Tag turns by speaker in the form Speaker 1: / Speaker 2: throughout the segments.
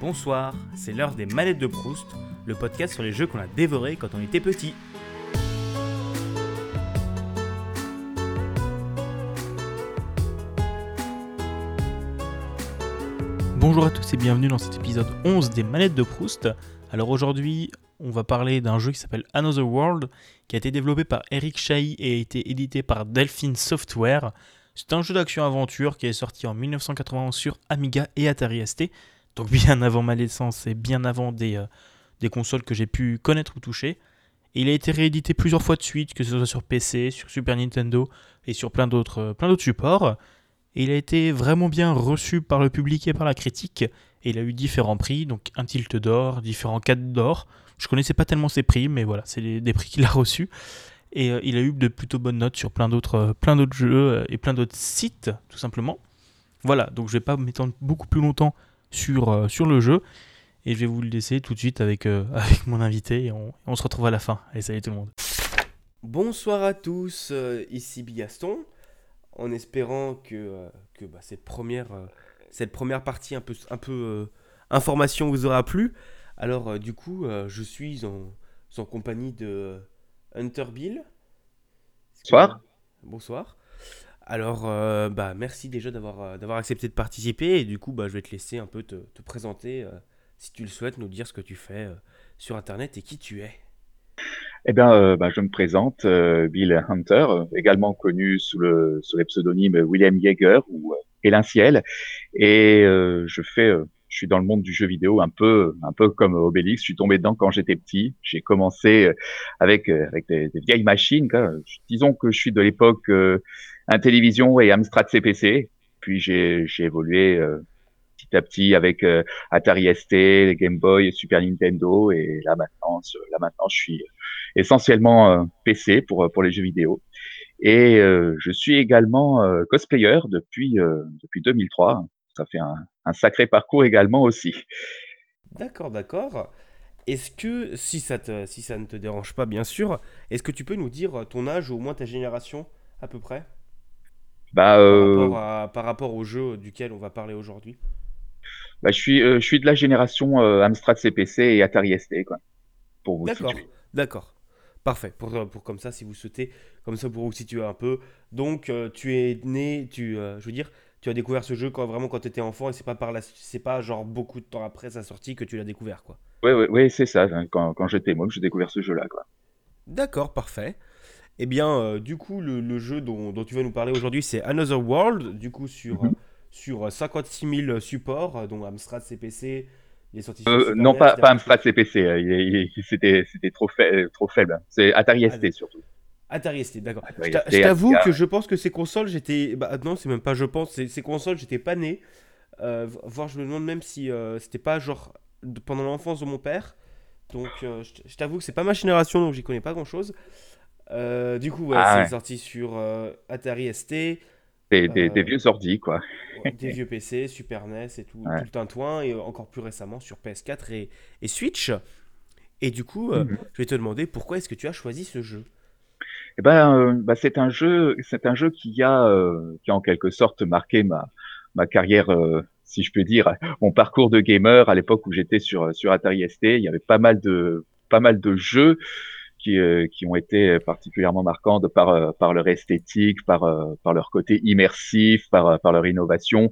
Speaker 1: Bonsoir, c'est l'heure des manettes de Proust, le podcast sur les jeux qu'on a dévorés quand on était petit. Bonjour à tous et bienvenue dans cet épisode 11 des manettes de Proust. Alors aujourd'hui, on va parler d'un jeu qui s'appelle Another World, qui a été développé par Eric Chahi et a été édité par Delphine Software. C'est un jeu d'action-aventure qui est sorti en 1991 sur Amiga et Atari ST, donc bien avant ma naissance et bien avant des, euh, des consoles que j'ai pu connaître ou toucher. Il a été réédité plusieurs fois de suite, que ce soit sur PC, sur Super Nintendo et sur plein d'autres euh, plein d'autres supports. Et il a été vraiment bien reçu par le public et par la critique. Et il a eu différents prix, donc un tilt d'or, différents cadres d'or. Je connaissais pas tellement ses prix, mais voilà, c'est des prix qu'il a reçus. Et euh, il a eu de plutôt bonnes notes sur plein d'autres, jeux et plein d'autres sites, tout simplement. Voilà, donc je vais pas m'étendre beaucoup plus longtemps sur, sur le jeu. Et je vais vous le laisser tout de suite avec, avec mon invité et on, on, se retrouve à la fin. Allez, salut tout le monde. Bonsoir à tous, ici Bigaston. En espérant que, que bah, cette, première, cette première partie un peu, un peu information vous aura plu. Alors du coup, je suis en, en compagnie de Hunter Bill.
Speaker 2: Bonsoir.
Speaker 1: Bonsoir. Alors, euh, bah, merci déjà d'avoir euh, d'avoir accepté de participer. Et du coup, bah, je vais te laisser un peu te, présenter, euh, si tu le souhaites, nous dire ce que tu fais sur Internet et qui tu es.
Speaker 2: Eh bien, bah, je me présente, Bill Hunter, également connu sous le, sous les pseudonymes William Yeager ou Elin Ciel. Et je fais je suis dans le monde du jeu vidéo un peu, un peu comme Obélix. Je suis tombé dedans quand j'étais petit. J'ai commencé euh, avec euh, avec des, vieilles machines. Quoi. Disons que je suis de l'époque euh, Intellivision et Amstrad CPC. Puis j'ai évolué petit à petit avec Atari ST, Game Boy, Super Nintendo et là maintenant, là maintenant, je suis essentiellement PC pour pour les jeux vidéo. Et je suis également cosplayer depuis depuis 2003 ça fait un, sacré parcours également aussi.
Speaker 1: D'accord, d'accord. Est-ce que, si ça, si ça ne te dérange pas, bien sûr, est-ce que tu peux nous dire ton âge ou au moins ta génération à peu près?
Speaker 2: Bah,
Speaker 1: par, euh, rapport par, rapport au jeu duquel on va parler aujourd'hui?
Speaker 2: Bah, je, suis, euh, je suis de la génération euh, Amstrad CPC et Atari ST, quoi,
Speaker 1: pour vous D'accord, d'accord. Parfait, pour, pour, comme ça, si vous souhaitez, comme ça pour vous situer un peu. Donc, tu es né, tu, je veux dire, tu as découvert ce jeu quand, vraiment quand tu étais enfant et c'est pas par la c'est pas genre beaucoup de temps après sa sortie que tu l'as découvert quoi.
Speaker 2: Oui oui, oui c'est ça quand, quand j'étais moi que j'ai découvert ce jeu là quoi.
Speaker 1: D'accord, parfait. Eh bien euh, du coup le, le jeu dont, dont, tu vas nous parler aujourd'hui c'est Another World du coup sur mhm. sur 56 000 supports dont Amstrad CPC
Speaker 2: il est sorti euh, non pas, pas Amstrad CPC, euh, c'était c'était trop, trop faible. C'est Atari ST surtout.
Speaker 1: Atari ST, d'accord. Je t'avoue que je pense que ces consoles, j'étais. Bah, non, c'est même pas je pense, ces consoles, j'étais pas né. Euh, voire, je me demande même si euh, c'était pas genre pendant l'enfance de mon père. Donc, euh, je t'avoue que c'est pas ma génération, donc j'y connais pas grand chose. Du coup, ouais, ah c'est sorti sur Atari ST.
Speaker 2: Des, des, vieux ordi, quoi.
Speaker 1: des vieux PC, Super NES et tout, tout le tintouin, et encore plus récemment sur PS4 et, et Switch. Et du coup, mhm. je vais te demander pourquoi est-ce que tu as choisi ce jeu?
Speaker 2: Eh ben, euh, bah, c'est un jeu, c'est un jeu qui a, euh, qui a en quelque sorte marqué ma, ma carrière, euh, si je peux dire, mon parcours de gamer à l'époque où j'étais sur sur Atari ST. Il y avait pas mal de pas mal de jeux qui, qui ont été particulièrement marquants de par par leur esthétique, par par leur côté immersif, par par leur innovation.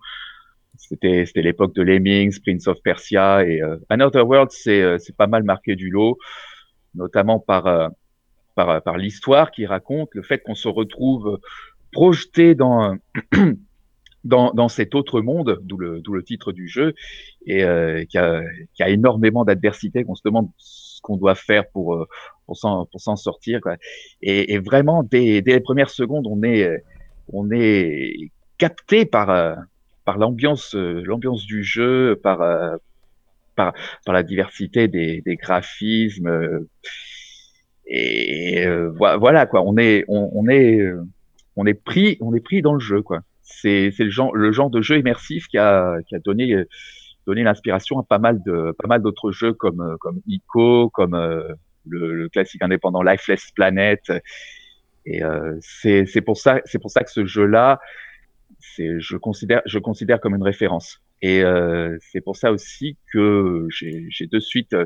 Speaker 2: C'était c'était l'époque de Lemmings, Prince of Persia et Another World, c'est c'est pas mal marqué du lot, notamment par par, par l'histoire qui raconte le fait qu'on se retrouve projeté dans, dans, dans cet autre monde, d'où le, d'où le titre du jeu, et euh, qui, a, qui a énormément d'adversité, qu'on se demande ce qu'on doit faire pour, euh, pour, s'en, sortir. Quoi. Et, et vraiment, dès, dès les premières secondes, on est, on est capté par, euh, par l'ambiance, l'ambiance du jeu, par, par, par la diversité des, des graphismes. Et euh, voilà quoi, on est on, est euh, on est pris on est pris dans le jeu quoi. C'est c'est le genre le genre de jeu immersif qui a qui a donné donné l'inspiration à pas mal de pas mal d'autres jeux comme comme Ico, comme euh, le, le, classique indépendant Lifeless Planet. Et euh, c'est c'est pour ça c'est pour ça que ce jeu là c'est je considère je considère comme une référence. Et c'est pour ça aussi que j'ai de suite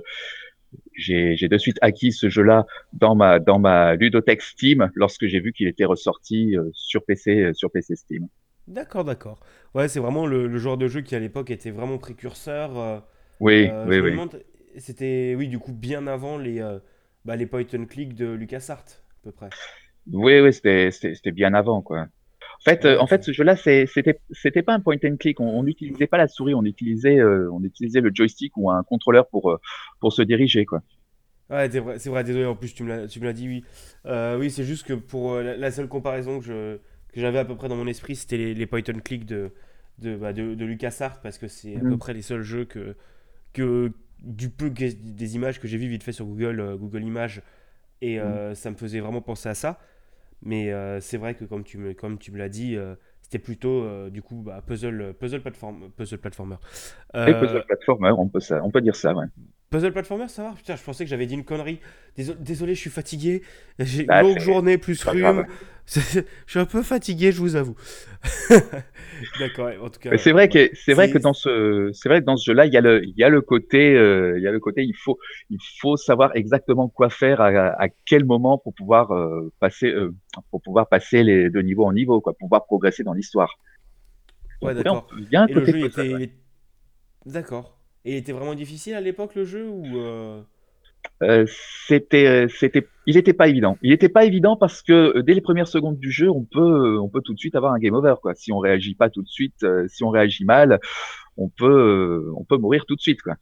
Speaker 2: j'ai de suite acquis ce jeu-là dans ma dans ma ludothèque Steam lorsque j'ai vu qu'il était ressorti euh, sur PC euh, sur PC Steam.
Speaker 3: D'accord, d'accord. Ouais, c'est vraiment le, genre de jeu qui à l'époque était vraiment précurseur. Euh,
Speaker 2: oui, oui, oui.
Speaker 3: C'était oui du coup bien avant les bah, les point and click de LucasArts à peu près.
Speaker 2: Oui, oui, c'était bien avant quoi. En fait, en fait, ce jeu-là, c'était c'était pas un point and click. On n'utilisait pas la souris, on utilisait euh, on utilisait le joystick ou un contrôleur pour euh, pour se diriger, quoi.
Speaker 3: Ouais, c'est vrai, vrai, désolé. En plus, tu me l'as dit, oui. Euh, oui, c'est juste que pour la, seule comparaison que je que j'avais à peu près dans mon esprit, c'était les, les, point and click de de, bah, de, de LucasArts parce que c'est à peu mm. près les seuls jeux que que du peu des images que j'ai vu vite fait sur Google Google Images et mm. ça me faisait vraiment penser à ça. Mais euh, c'est vrai que comme tu me, comme tu me l'as dit, euh, c'était plutôt euh, du coup bah, puzzle, puzzle, platform, puzzle platformer.
Speaker 2: Puzzle platformer, on peut, ça, on peut dire ça, ouais.
Speaker 3: Puzzle platformer, ça va? Putain, je pensais que j'avais dit une connerie. Désolé, je suis fatigué. J'ai une bah, longue journée plus rhume. je suis un peu fatigué, je vous avoue. D'accord. En tout cas.
Speaker 2: C'est vrai que c'est vrai que dans ce c'est vrai que dans ce jeu-là, il y a le il y a le côté euh, il y a le côté il faut il faut savoir exactement quoi faire à, à quel moment pour pouvoir euh, passer euh, pour pouvoir passer les de niveau en niveau quoi, pour pouvoir progresser dans l'histoire.
Speaker 3: Ouais, d'accord. D'accord. Et il était vraiment difficile à l'époque le jeu ou euh...
Speaker 2: euh c'était, euh, c'était, il n'était pas évident. Il n'était pas évident parce que dès les premières secondes du jeu, on peut, on peut tout de suite avoir un game over quoi. Si on réagit pas tout de suite, si on réagit mal, on peut, on peut mourir tout de suite quoi.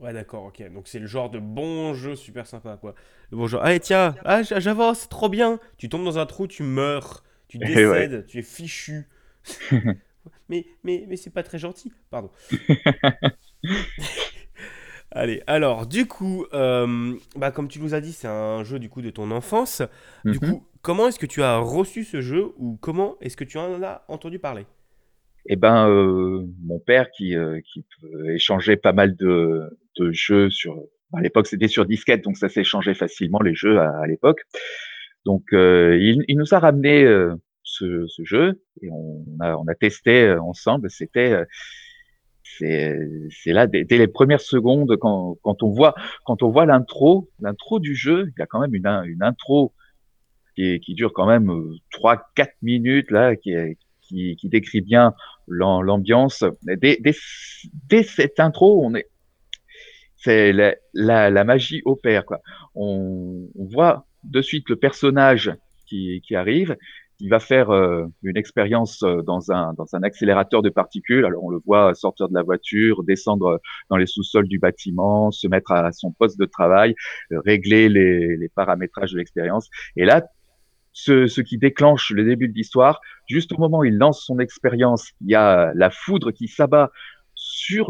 Speaker 3: Ouais, d'accord, ok. Donc c'est le genre de bon jeu super sympa quoi. Le bon genre, allez tiens, ah, j'avance, trop bien. Tu tombes dans un trou, tu meurs, tu décèdes, tu es fichu. mais mais mais c'est pas très gentil, pardon. Allez, alors du coup, euh, bah, comme tu nous as dit, c'est un jeu du coup de ton enfance. Du mhm. coup, comment est-ce que tu as reçu ce jeu ou comment est-ce que tu en as entendu parler?
Speaker 2: Eh ben, euh, mon père qui, euh, qui échangeait pas mal de, de jeux sur. À l'époque, c'était sur disquette, donc ça s'échangeait facilement les jeux à, l'époque. Donc, il, il, nous a ramené ce, ce, jeu et on a, on a testé ensemble. C'était c'est là dès, les premières secondes quand, quand on voit quand on voit l'intro l'intro du jeu il y a quand même une, une intro qui, qui dure quand même 3 euh, minutes là qui, qui, qui décrit bien l'ambiance. Dès, dès, cette intro on est c'est la, la, la, magie opère quoi. On, on voit de suite le personnage qui, qui arrive il va faire euh, une expérience euh, dans un, dans un accélérateur de particules. Alors on le voit sortir de la voiture, descendre dans les sous-sols du bâtiment, se mettre à son poste de travail, euh, régler les, les paramétrages de l'expérience. Et là, ce, ce, qui déclenche le début de l'histoire, juste au moment où il lance son expérience, il y a la foudre qui s'abat sur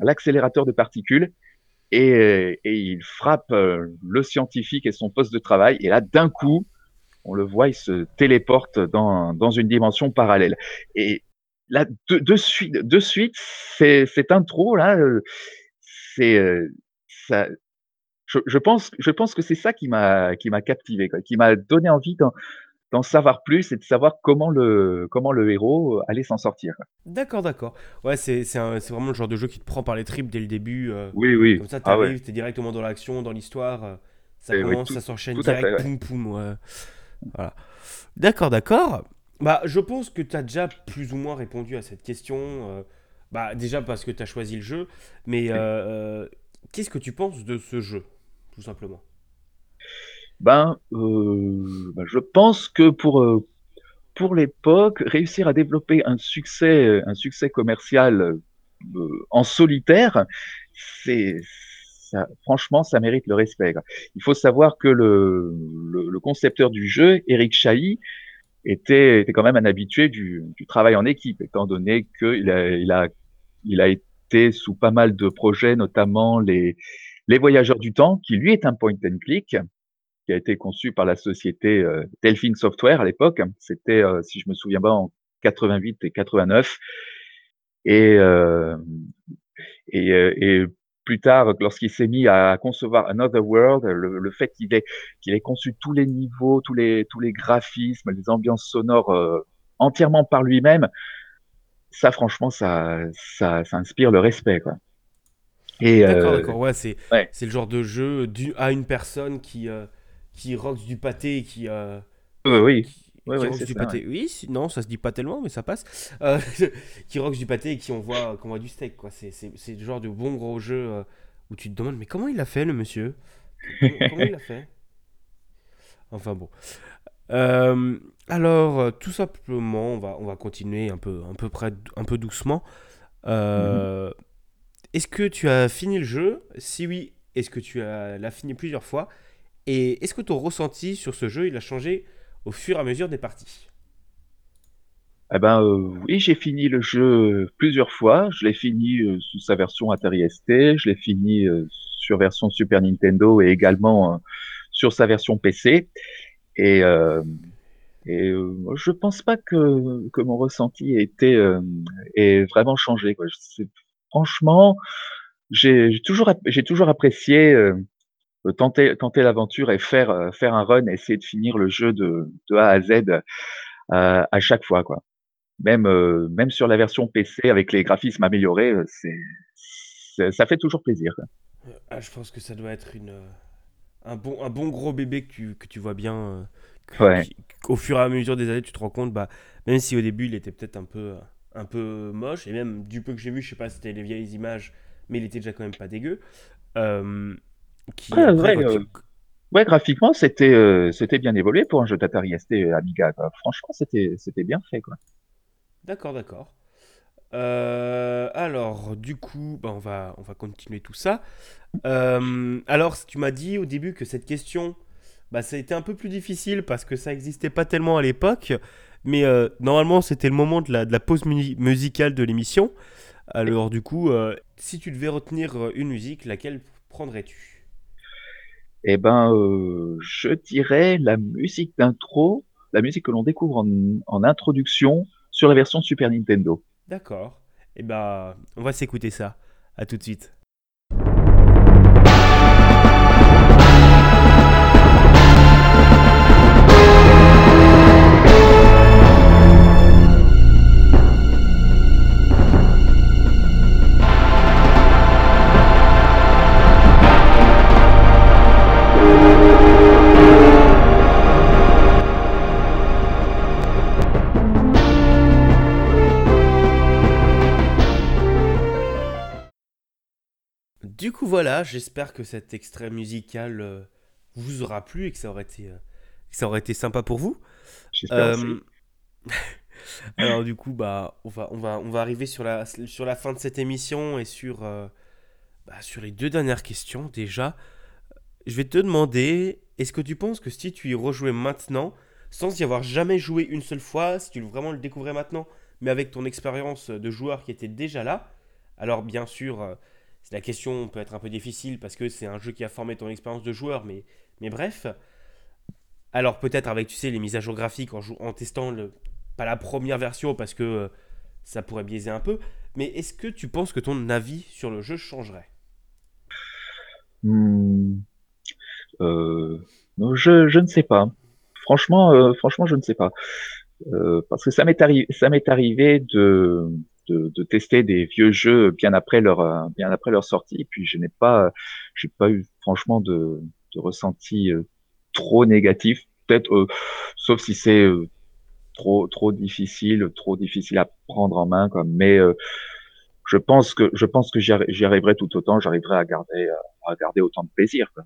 Speaker 2: l'accélérateur de particules et, et, il frappe le scientifique et son poste de travail. Et là, d'un coup, on le voit, il se téléporte dans, dans une dimension parallèle. Et là, de, de suite, de suite, c'est cette intro là, euh, c'est euh, ça. Je, je, pense, je pense que c'est ça qui m'a qui m'a captivé, quoi, qui m'a donné envie d'en savoir plus et de savoir comment le comment le héros allait s'en sortir.
Speaker 3: D'accord, d'accord. Ouais, c'est c'est vraiment le genre de jeu qui te prend par les tripes dès le début. Euh,
Speaker 2: oui, oui.
Speaker 3: Comme ça, tu arrives, ah, directement dans l'action, dans l'histoire. ça commence, ça s'enchaîne direct, poum poum. Ouais. Voilà. D'accord, d'accord. Bah, je pense que tu as déjà plus ou moins répondu à cette question. Euh, bah, déjà parce que tu as choisi le jeu. Mais euh, euh, qu'est-ce que tu penses de ce jeu, tout simplement?
Speaker 2: Ben, ben, je pense que pour, pour l'époque, réussir à développer un succès, un succès commercial en solitaire, c'est franchement, ça mérite le respect. Il faut savoir que le, concepteur du jeu, Eric Chahi, était, quand même un habitué du, travail en équipe, étant donné qu'il a, été sous pas mal de projets, notamment les, Voyageurs du Temps, qui lui est un point and click, qui a été conçu par la société euh, Delphine Software à l'époque. C'était, euh, si je me souviens bien, en 88 et 89. Et, euh, plus tard, lorsqu'il s'est mis à concevoir Another World, le, fait qu'il ait, qu'il ait conçu tous les niveaux, tous les, tous les graphismes, les ambiances sonores euh, entièrement par lui-même, ça, franchement, ça, ça, ça inspire le respect, quoi.
Speaker 3: Et d'accord, d'accord, ouais, c'est c'est le genre de jeu du, à une personne qui qui roxe du pâté, qui
Speaker 2: oui.
Speaker 3: Qui, du pâté. Oui, non, ça se dit pas tellement, mais ça passe. qui roxe du pâté et qui on voit, qu'on voit du steak, quoi. C'est le genre de bon gros jeu où tu te demandes, mais comment il a fait, le monsieur? Comment il a fait? Enfin bon. Euh, alors, euh, tout simplement, on va, on va continuer un peu, un peu, près, un peu doucement. Euh, est-ce que tu as fini le jeu? Si oui, est-ce que tu l'as fini plusieurs fois? Et est-ce que ton ressenti sur ce jeu, il a changé au fur et à mesure des parties
Speaker 2: eh ben oui, j'ai fini le jeu plusieurs fois. Je l'ai fini sous sa version Atari ST, je l'ai fini sur version Super Nintendo et également sur sa version PC. Et, euh, et euh, je pense pas que, que mon ressenti ait été euh, ait vraiment changé. Franchement, j'ai toujours j'ai toujours apprécié euh, tenter tenter l'aventure et faire euh, faire un run, essayer de finir le jeu de, de A à Z euh, à chaque fois quoi. Même même sur la version PC avec les graphismes améliorés, c'est ça fait toujours plaisir. Quoi.
Speaker 3: Ah, je pense que ça doit être une un bon, un bon gros bébé que tu, que tu vois bien.
Speaker 2: Euh,
Speaker 3: au fur et à mesure des années, tu te rends compte, bah, même si au début il était peut-être un peu, un peu moche, et même du peu que j'ai vu, je sais pas si c'était les vieilles images, mais il était déjà quand même pas dégueu. Euh,
Speaker 2: euh, ouais, graphiquement, c'était c'était bien évolué pour un jeu d'Atari ST Amiga. Franchement, c'était c'était bien fait. quoi.
Speaker 3: D'accord, d'accord. Euh, alors, du coup, bah, on, va, on va continuer tout ça. Euh, alors, tu m'as dit au début que cette question, bah, ça a été un peu plus difficile parce que ça n'existait pas tellement à l'époque. Mais euh, normalement, c'était le moment de la, de la pause musicale de l'émission. Alors, du coup, si tu devais retenir une musique, laquelle prendrais-tu?
Speaker 2: Eh ben, je dirais la musique d'intro, la musique que l'on découvre en, introduction sur la version Super Nintendo.
Speaker 3: D'accord. Eh ben, on va s'écouter ça. À tout de suite. Coup, voilà, j'espère que cet extrait musical euh, vous aura plu et que ça aurait été, euh, ça aurait été sympa pour vous.
Speaker 2: Euh,
Speaker 3: alors, du coup, bah, on, va, on, va, on va arriver sur la, sur la fin de cette émission et sur, bah, sur les deux dernières questions. Déjà, je vais te demander est-ce que tu penses que si tu y rejouais maintenant, sans y avoir jamais joué une seule fois, si tu vraiment le découvrais maintenant, mais avec ton expérience de joueur qui était déjà là, alors bien sûr la question peut être un peu difficile parce que c'est un jeu qui a formé ton expérience de joueur, mais, mais bref. Alors peut-être avec, tu sais, les mises à jour graphiques en, testant le, pas la première version parce que euh, ça pourrait biaiser un peu, mais est-ce que tu penses que ton avis sur le jeu changerait?
Speaker 2: Hmm. euh, je, je, ne sais pas. Franchement, euh, franchement, je ne sais pas. parce que ça m'est arrivé de de, de, tester des vieux jeux bien après leur euh, bien après leur sortie. Et puis je n'ai pas j'ai pas eu franchement de, de ressenti euh, trop négatif. Peut-être euh, sauf si c'est trop trop difficile, trop difficile à prendre en main. Quoi. Mais je pense que je pense que j'y arriverai tout autant. J'arriverai à garder à garder autant de plaisir. Quoi.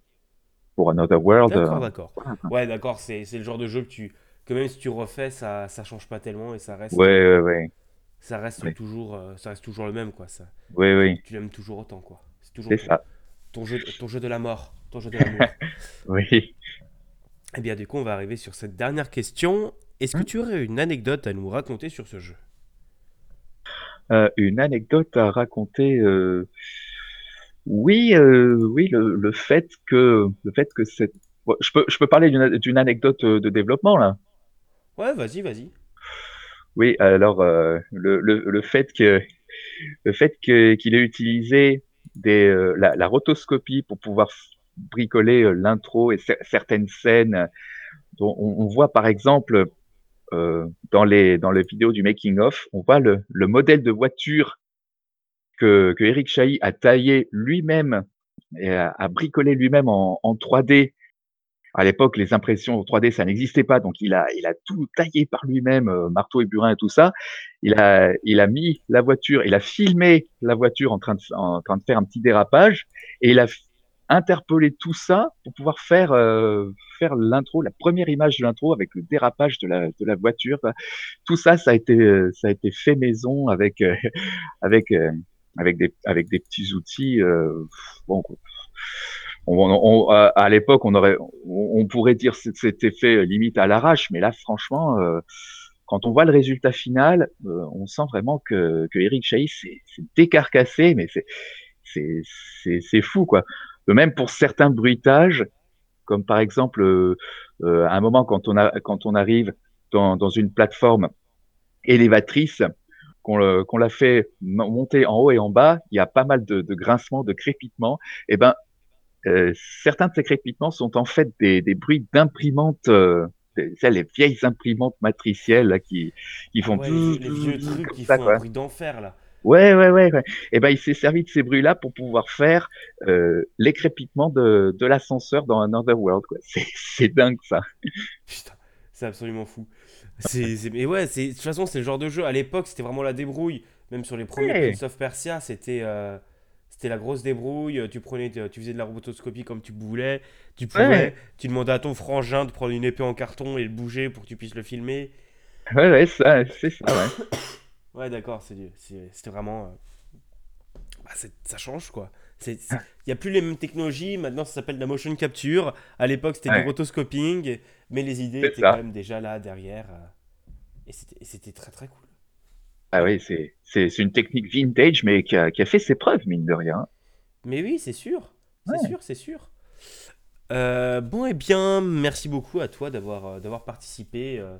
Speaker 2: Pour Another World.
Speaker 3: D'accord, d'accord. Ouais, d'accord. C'est c'est le genre de jeu que tu que même si tu refais, ça ça change pas tellement et ça reste.
Speaker 2: Ouais, ouais, ouais
Speaker 3: ça reste toujours euh, ça reste toujours le même quoi ça.
Speaker 2: Oui oui.
Speaker 3: Tu l'aimes toujours autant quoi.
Speaker 2: C'est toujours ton, ça.
Speaker 3: ton jeu ton jeu de la mort ton jeu de l'amour.
Speaker 2: Oui.
Speaker 3: Eh bien du coup on va arriver sur cette dernière question. Est-ce que hmm. tu aurais une anecdote à nous raconter sur ce jeu?
Speaker 2: Euh, une anecdote à raconter euh... oui euh, oui le, le, fait que le fait que cette je peux je peux parler d'une anecdote de développement là?
Speaker 3: Ouais vas-y vas-y
Speaker 2: oui, alors euh, le, le, le, fait que le fait qu'il ait utilisé des, euh, la, la, rotoscopie pour pouvoir bricoler euh, l'intro et certaines scènes on, on, voit par exemple dans les dans les vidéos du making of, on voit le, le modèle de voiture que, que Eric Chahi a taillé lui-même et a, a bricolé lui-même en, en 3D à l'époque, les impressions 3D, ça n'existait pas, donc il a, tout taillé par lui-même, euh, marteau et burin et tout ça. Il a, mis la voiture, il a filmé la voiture en train de, faire un petit dérapage, et il a interpellé tout ça pour pouvoir faire, euh, faire l'intro, la première image de l'intro avec le dérapage de la, voiture. Tout ça, ça a été, fait maison avec, euh, avec, des, petits outils. On, à l'époque, on aurait, on, pourrait dire que c'était fait limite à l'arrache, mais là, franchement, euh, quand on voit le résultat final, euh, on sent vraiment que, Eric Chahi s'est décarcassé, mais c'est, fou, quoi. De même pour certains bruitages, comme par exemple, euh, à un moment quand on a, quand on arrive dans, une plateforme élévatrice, qu'on, qu'on l'a fait monter en haut et en bas, il y a pas mal de, de grincements, de crépitements. Et eh ben, euh, certains de ces crépitements sont en fait des, des bruits d'imprimantes, euh, les vieilles imprimantes matricielles là, qui, qui font.
Speaker 3: Ouais, les, vieux trucs qui font un bruit d'enfer là.
Speaker 2: Ouais, ouais, ouais. ouais. Et eh ben, il s'est servi de ces bruits-là pour pouvoir faire euh, les crépitements de, de l'ascenseur dans Another World. C'est dingue ça.
Speaker 3: Putain, c'est absolument fou. C'est, mais ouais, c'est de toute façon, c'est le genre de jeu. À l'époque, c'était vraiment la débrouille. Même sur les premiers ouais. Prince of Persia, c'était. Euh c'était la grosse débrouille. Tu prenais, tu faisais de la robotoscopie comme tu voulais. Tu pouvais, tu demandais à ton frangin de prendre une épée en carton et le bouger pour que tu puisses le filmer.
Speaker 2: Ouais, ouais, ça, c'est ça, ouais.
Speaker 3: ouais, d'accord, c'était vraiment. Euh, bah, ça change, quoi. Il n'y a plus les mêmes technologies. Maintenant, ça s'appelle la motion capture. À l'époque, c'était du rotoscoping. Mais les idées étaient quand même déjà là derrière. Euh, et c'était très, très cool.
Speaker 2: Ah oui, c'est, c'est, c'est une technique vintage, mais qui a, qui a fait ses preuves, mine de rien.
Speaker 3: Mais oui, c'est sûr. C'est sûr, c'est sûr. Euh, bon, et eh bien, merci beaucoup à toi d'avoir, euh, d'avoir participé euh,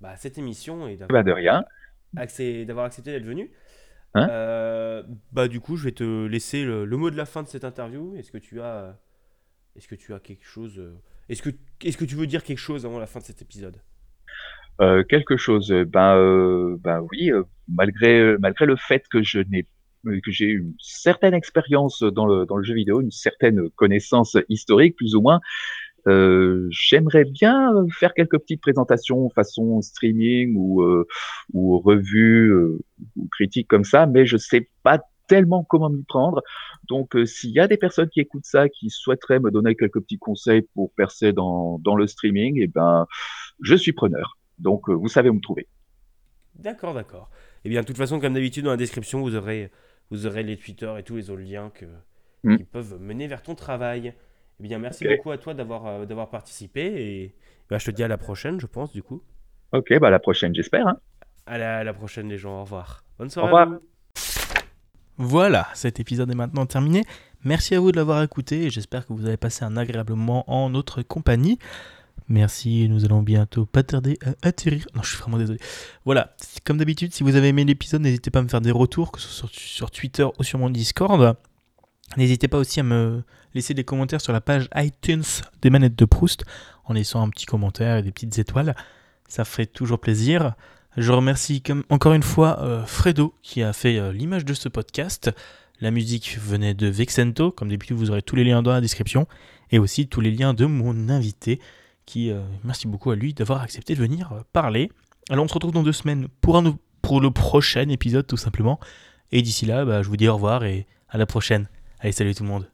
Speaker 3: bah, à cette émission et d'avoir,
Speaker 2: bah de rien.
Speaker 3: d'avoir accepté d'être venu.
Speaker 2: Hein
Speaker 3: bah, du coup, je vais te laisser le, le, mot de la fin de cette interview. Est-ce que tu as, est-ce que tu as quelque chose est-ce que, est-ce que tu veux dire quelque chose avant la fin de cet épisode?
Speaker 2: Euh, quelque chose. Ben, euh, ben oui, euh, malgré malgré le fait que je n'ai que j'ai une certaine expérience dans le dans le jeu vidéo, une certaine connaissance historique plus ou moins. Euh, J'aimerais bien faire quelques petites présentations façon streaming ou ou revue ou critique comme ça, mais je sais pas tellement comment m'y prendre. Donc, s'il y a des personnes qui écoutent ça, qui souhaiteraient me donner quelques petits conseils pour percer dans, dans le streaming, et eh ben, je suis preneur. Donc, euh, vous savez où me trouver.
Speaker 3: D'accord, d'accord. Et eh bien, de toute façon, comme d'habitude, dans la description, vous aurez, vous aurez les Twitter et tous les autres liens que, hmm. qui peuvent mener vers ton travail. Eh bien, merci beaucoup à toi d'avoir euh, d'avoir participé et bah, je te dis à la prochaine, je pense, du coup.
Speaker 2: Ok, bah à la prochaine, j'espère. Hein.
Speaker 3: À, la, prochaine, les gens. Au revoir. Bonne soirée.
Speaker 2: Au revoir.
Speaker 1: Voilà, cet épisode est maintenant terminé. Merci à vous de l'avoir écouté et j'espère que vous avez passé un agréable moment en notre compagnie. Merci, nous allons bientôt pas tarder à atterrir. Non, je suis vraiment désolé. Voilà, comme d'habitude, si vous avez aimé l'épisode, n'hésitez pas à me faire des retours, que ce soit sur, Twitter ou sur mon Discord. N'hésitez pas aussi à me laisser des commentaires sur la page iTunes des manettes de Proust, en laissant un petit commentaire et des petites étoiles. Ça ferait toujours plaisir. Je remercie encore une fois euh, Fredo qui a fait euh, l'image de ce podcast. La musique venait de Vexento, comme d'habitude vous aurez tous les liens dans la description, et aussi tous les liens de mon invité qui euh, merci beaucoup à lui d'avoir accepté de venir euh, parler. Alors on se retrouve dans deux semaines pour, un, pour le prochain épisode tout simplement. Et d'ici là, bah, je vous dis au revoir et à la prochaine. Allez, salut tout le monde.